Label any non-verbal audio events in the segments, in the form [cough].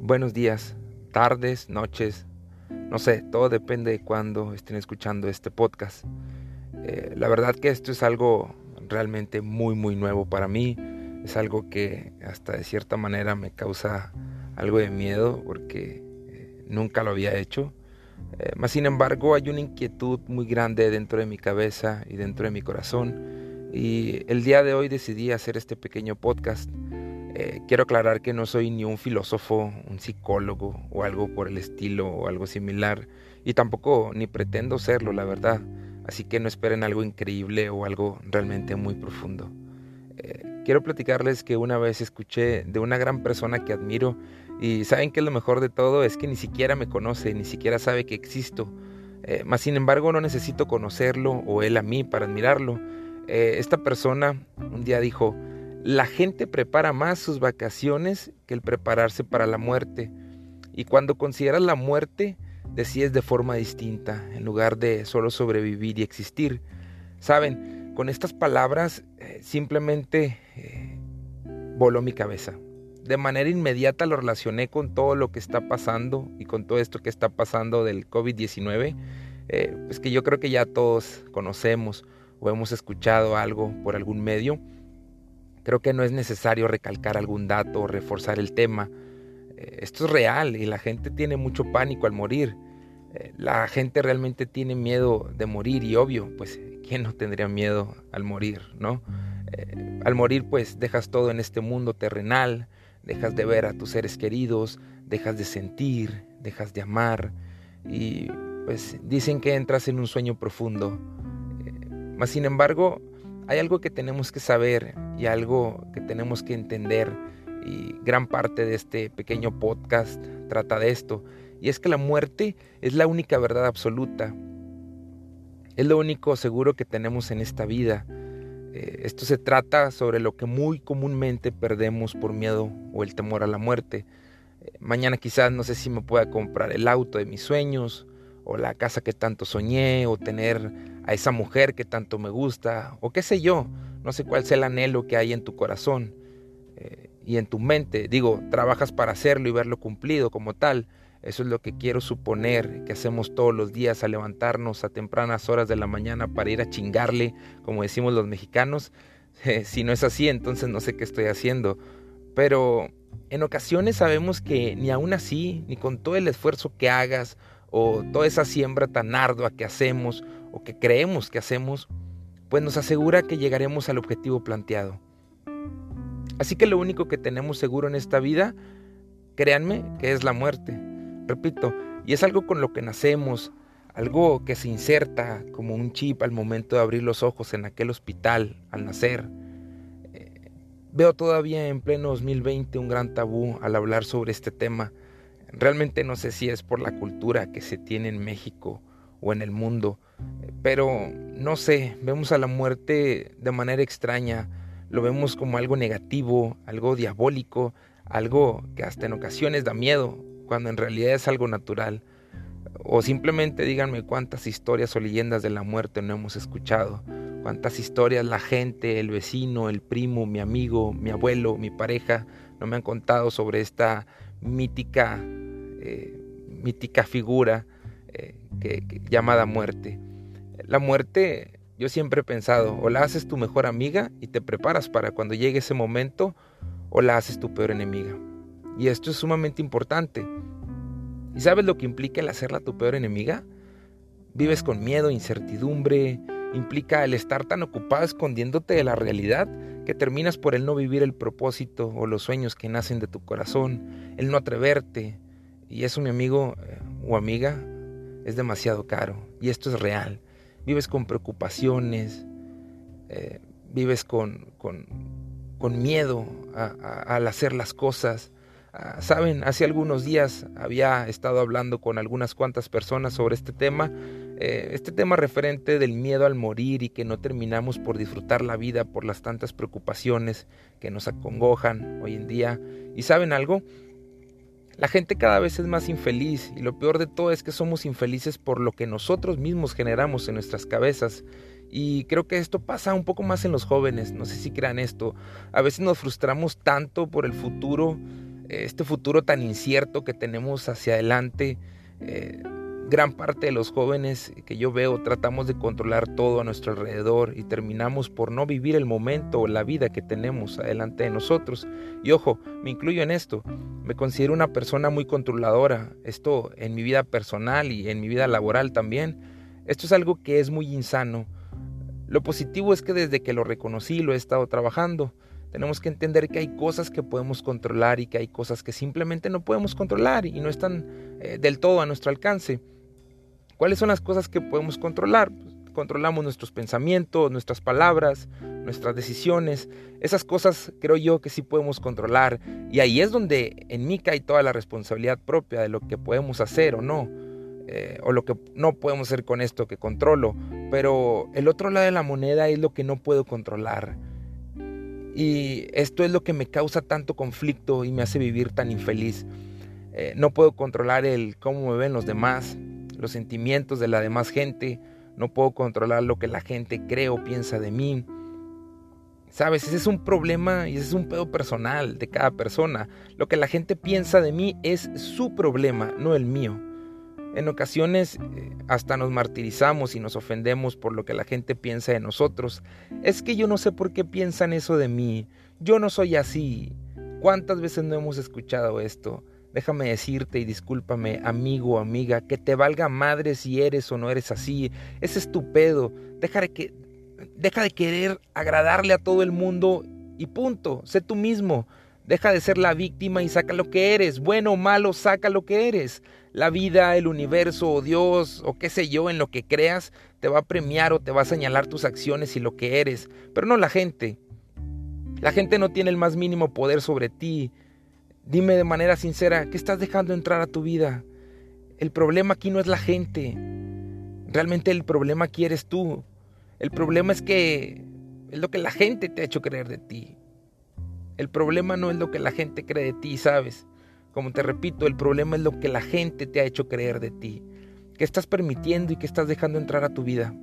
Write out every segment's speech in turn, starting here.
buenos días, tardes, noches, no sé, todo depende de cuándo estén escuchando este podcast. Eh, la verdad que esto es algo realmente muy muy nuevo para mí, es algo que hasta de cierta manera me causa algo de miedo porque eh, nunca lo había hecho. Eh, más sin embargo hay una inquietud muy grande dentro de mi cabeza y dentro de mi corazón y el día de hoy decidí hacer este pequeño podcast eh, quiero aclarar que no soy ni un filósofo, un psicólogo o algo por el estilo o algo similar y tampoco ni pretendo serlo, la verdad. Así que no esperen algo increíble o algo realmente muy profundo. Eh, quiero platicarles que una vez escuché de una gran persona que admiro y saben que lo mejor de todo es que ni siquiera me conoce, ni siquiera sabe que existo. Eh, más sin embargo no necesito conocerlo o él a mí para admirarlo. esta persona un día dijo, la gente prepara más sus vacaciones que el prepararse para la muerte. Y cuando consideras la muerte, decides de forma distinta, en lugar de solo sobrevivir y existir. Saben, con estas palabras eh, simplemente eh, voló mi cabeza. De manera inmediata lo relacioné con todo lo que está pasando y con todo esto que está pasando del COVID-19, eh, pues que yo creo que ya todos conocemos o hemos escuchado algo por algún medio. Creo que no es necesario recalcar algún dato o reforzar el tema. Eh, esto es real y la gente tiene mucho pánico al morir. Eh, la gente realmente tiene miedo de morir y obvio, pues, ¿quién no tendría miedo al morir, no? Eh, al morir, pues, dejas todo en este mundo terrenal, dejas de ver a tus seres queridos, dejas de sentir, dejas de amar y, pues, dicen que entras en un sueño profundo. Mas, sin embargo, hay algo que tenemos que saber y algo que tenemos que entender y gran parte de este pequeño podcast trata de esto y es que la muerte es la única verdad absoluta. Es lo único seguro que tenemos en esta vida. Eh, esto se trata sobre lo que muy comúnmente perdemos por miedo o el temor a la muerte. Eh, mañana quizás no sé si me pueda comprar el auto de mis sueños o la casa que tanto soñé, o tener a esa mujer que tanto me gusta, o qué sé yo, no sé cuál sea el anhelo que hay en tu corazón eh, y en tu mente. Digo, trabajas para hacerlo y verlo cumplido como tal. Eso es lo que quiero suponer que hacemos todos los días al levantarnos a tempranas horas de la mañana para ir a chingarle, como decimos los mexicanos. [laughs] Eh, si no es así, entonces no sé qué estoy haciendo. Pero en ocasiones sabemos que ni aún así, ni con todo el esfuerzo que hagas o toda esa siembra tan ardua que hacemos o que creemos que hacemos, pues nos asegura que llegaremos al objetivo planteado. Así que lo único que tenemos seguro en esta vida, créanme, que es la muerte. Repito, y es algo con lo que nacemos, algo que se inserta como un chip al momento de abrir los ojos en aquel hospital al nacer. Eh, veo todavía en pleno 2020 un gran tabú al hablar sobre este tema Realmente no sé si es por la cultura que se tiene en México o en el mundo, pero no sé, vemos a la muerte de manera extraña, lo vemos como algo negativo, algo diabólico, algo que hasta en ocasiones da miedo, cuando en realidad es algo natural. O simplemente díganme cuántas historias o leyendas de la muerte no hemos escuchado, cuántas historias la gente, el vecino, el primo, mi amigo, mi abuelo, mi pareja no me han contado sobre esta mítica eh, mítica figura eh, que, llamada muerte. La muerte, yo siempre he pensado, o la haces tu mejor amiga y te preparas para cuando llegue ese momento, o la haces tu peor enemiga. Y esto es sumamente importante. ¿Y sabes lo que implica el hacerla tu peor enemiga? Vives con miedo, incertidumbre, implica el estar tan ocupado escondiéndote de la realidad que terminas por el no vivir el propósito o los sueños que nacen de tu corazón, el no atreverte, y eso, mi amigo eh, o amiga, es demasiado caro. Y esto es real. Vives con preocupaciones, eh, vives con, con, miedo al hacer las cosas. Ah, saben, hace algunos días había estado hablando con algunas cuantas personas sobre este tema, eh, este tema referente del miedo al morir y que no terminamos por disfrutar la vida por las tantas preocupaciones que nos acongojan hoy en día. ¿Y saben algo? La gente cada vez es más infeliz y lo peor de todo es que somos infelices por lo que nosotros mismos generamos en nuestras cabezas. Y creo que esto pasa un poco más en los jóvenes, no sé si crean esto. A veces nos frustramos tanto por el futuro este futuro tan incierto que tenemos hacia adelante, eh, gran parte de los jóvenes que yo veo tratamos de controlar todo a nuestro alrededor y terminamos por no vivir el momento o la vida que tenemos adelante de nosotros. Y ojo, me incluyo en esto, me considero una persona muy controladora, esto en mi vida personal y en mi vida laboral también. Esto es algo que es muy insano. Lo positivo es que desde que lo reconocí lo he estado trabajando. Tenemos que entender que hay cosas que podemos controlar y que hay cosas que simplemente no podemos controlar y no están eh, del todo a nuestro alcance. ¿Cuáles son las cosas que podemos controlar? Pues, controlamos nuestros pensamientos, nuestras palabras, nuestras decisiones. Esas cosas creo yo que sí podemos controlar. Y ahí es donde en mí cae toda la responsabilidad propia de lo que podemos hacer o no. Eh, o lo que no podemos hacer con esto que controlo. Pero el otro lado de la moneda es lo que no puedo controlar. Y esto es lo que me causa tanto conflicto y me hace vivir tan infeliz. Eh, no puedo controlar el cómo me ven los demás, los sentimientos de la demás gente. No puedo controlar lo que la gente cree o piensa de mí. Sabes, ese es un problema y ese es un pedo personal de cada persona. Lo que la gente piensa de mí es su problema, no el mío. En ocasiones eh, hasta nos martirizamos y nos ofendemos por lo que la gente piensa de nosotros. Es que yo no sé por qué piensan eso de mí. Yo no soy así. ¿Cuántas veces no hemos escuchado esto? Déjame decirte y discúlpame, amigo o amiga, que te valga madre si eres o no eres así. Es estupendo. Deja de, que, deja de querer agradarle a todo el mundo y punto. Sé tú mismo. Deja de ser la víctima y saca lo que eres. Bueno o malo, saca lo que eres. La vida, el universo o Dios o qué sé yo en lo que creas te va a premiar o te va a señalar tus acciones y lo que eres, pero no la gente. La gente no tiene el más mínimo poder sobre ti. Dime de manera sincera, ¿qué estás dejando entrar a tu vida? El problema aquí no es la gente. Realmente el problema aquí eres tú. El problema es que es lo que la gente te ha hecho creer de ti. El problema no es lo que la gente cree de ti, ¿sabes? Como te repito, el problema es lo que la gente te ha hecho creer de ti. ¿Qué estás permitiendo y qué estás dejando entrar a tu vida?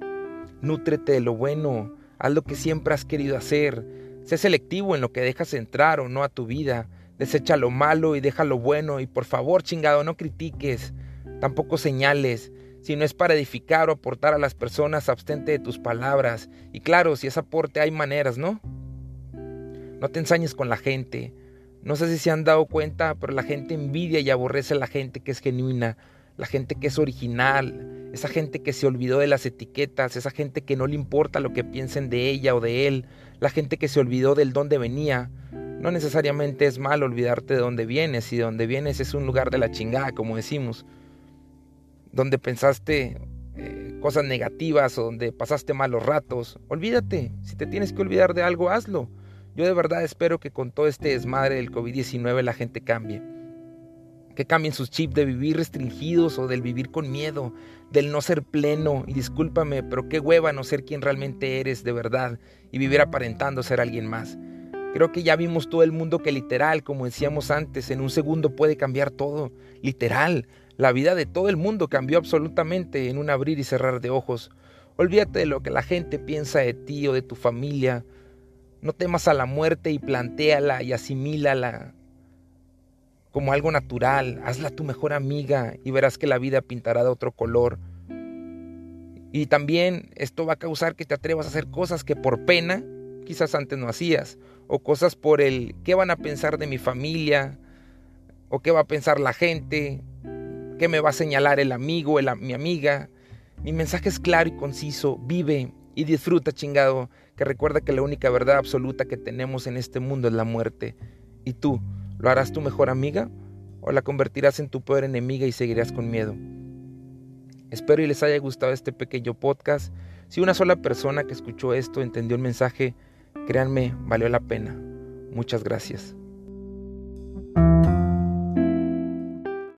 Nútrete de lo bueno, haz lo que siempre has querido hacer. Sé selectivo en lo que dejas entrar o no a tu vida. Desecha lo malo y deja lo bueno. Y por favor, chingado, no critiques. Tampoco señales. Si no es para edificar o aportar a las personas, abstente de tus palabras. Y claro, si es aporte, hay maneras, ¿no? No te ensañes con la gente. No sé si se han dado cuenta, pero la gente envidia y aborrece a la gente que es genuina, la gente que es original, esa gente que se olvidó de las etiquetas, esa gente que no le importa lo que piensen de ella o de él, la gente que se olvidó del dónde venía. No necesariamente es mal olvidarte de dónde vienes, y de dónde vienes es un lugar de la chingada, como decimos, donde pensaste eh, cosas negativas o donde pasaste malos ratos. Olvídate, si te tienes que olvidar de algo, hazlo. Yo de verdad espero que con todo este desmadre del COVID-19 la gente cambie. Que cambien sus chips de vivir restringidos o del vivir con miedo, del no ser pleno. Y discúlpame, pero qué hueva no ser quien realmente eres de verdad y vivir aparentando ser alguien más. Creo que ya vimos todo el mundo que literal, como decíamos antes, en un segundo puede cambiar todo. Literal, la vida de todo el mundo cambió absolutamente en un abrir y cerrar de ojos. Olvídate de lo que la gente piensa de ti o de tu familia no temas a la muerte y plantéala y asimílala como algo natural. Hazla tu mejor amiga y verás que la vida pintará de otro color. Y también esto va a causar que te atrevas a hacer cosas que por pena quizás antes no hacías. O cosas por el qué van a pensar de mi familia. O qué va a pensar la gente. ¿Qué me va a señalar el amigo, mi amiga? Mi mensaje es claro y conciso. Vive y disfruta, chingado que recuerda que la única verdad absoluta que tenemos en este mundo es la muerte. ¿Y tú, lo harás tu mejor amiga o la convertirás en tu peor enemiga y seguirás con miedo? Espero y les haya gustado este pequeño podcast. Si una sola persona que escuchó esto entendió el mensaje, créanme, valió la pena. Muchas gracias.